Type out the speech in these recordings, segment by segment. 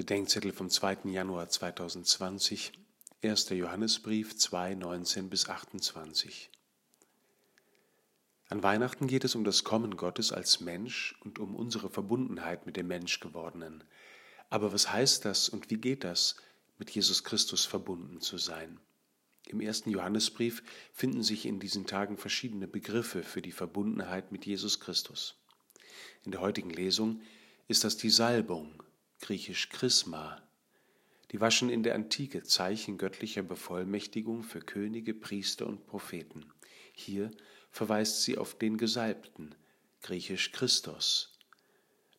Bedenkzettel vom 2. Januar 2020, 1. Johannesbrief 2, 19 bis 28. An Weihnachten geht es um das Kommen Gottes als Mensch und um unsere Verbundenheit mit dem Menschgewordenen. Aber was heißt das und wie geht das, mit Jesus Christus verbunden zu sein? Im ersten Johannesbrief finden sich in diesen Tagen verschiedene Begriffe für die Verbundenheit mit Jesus Christus. In der heutigen Lesung ist das die Salbung, griechisch Chrisma. Die waschen in der Antike Zeichen göttlicher Bevollmächtigung für Könige, Priester und Propheten. Hier verweist sie auf den Gesalbten, griechisch Christus.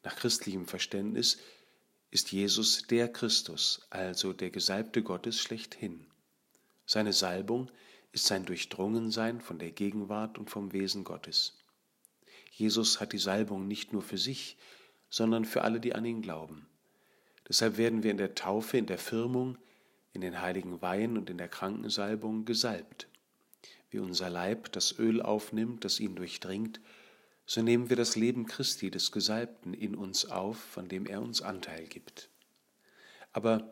Nach christlichem Verständnis ist Jesus der Christus, also der Gesalbte Gottes schlechthin. Seine Salbung ist sein Durchdrungensein von der Gegenwart und vom Wesen Gottes. Jesus hat die Salbung nicht nur für sich, sondern für alle, die an ihn glauben. Deshalb werden wir in der Taufe, in der Firmung, in den heiligen Weihen und in der Krankensalbung gesalbt. Wie unser Leib das Öl aufnimmt, das ihn durchdringt, so nehmen wir das Leben Christi des Gesalbten in uns auf, von dem er uns Anteil gibt. Aber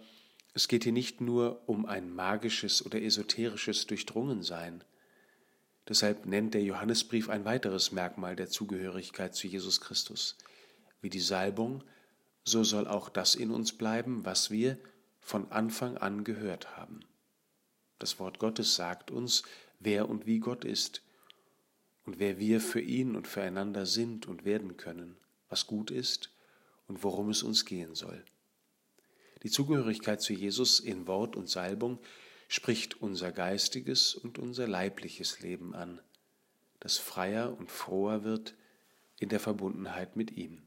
es geht hier nicht nur um ein magisches oder esoterisches Durchdrungensein. Deshalb nennt der Johannesbrief ein weiteres Merkmal der Zugehörigkeit zu Jesus Christus. Wie die Salbung, so soll auch das in uns bleiben, was wir von Anfang an gehört haben. Das Wort Gottes sagt uns, wer und wie Gott ist und wer wir für ihn und füreinander sind und werden können, was gut ist und worum es uns gehen soll. Die Zugehörigkeit zu Jesus in Wort und Salbung spricht unser geistiges und unser leibliches Leben an, das freier und froher wird in der Verbundenheit mit ihm.